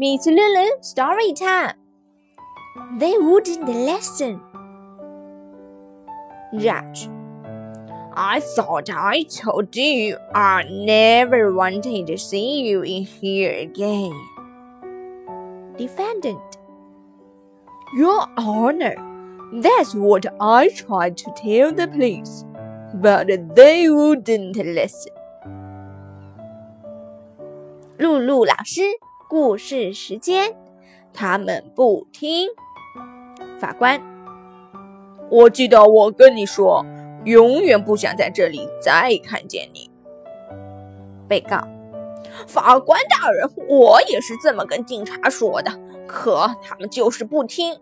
Miss Lulu, story time. They wouldn't listen. Judge, I thought I told you I never wanted to see you in here again. Defendant, Your Honor, that's what I tried to tell the police, but they wouldn't listen. 露露老师， 故事时间。他们不听。法官，我记得我跟你说，永远不想在这里再看见你。被告，法官大人，我也是这么跟警察说的，可他们就是不听。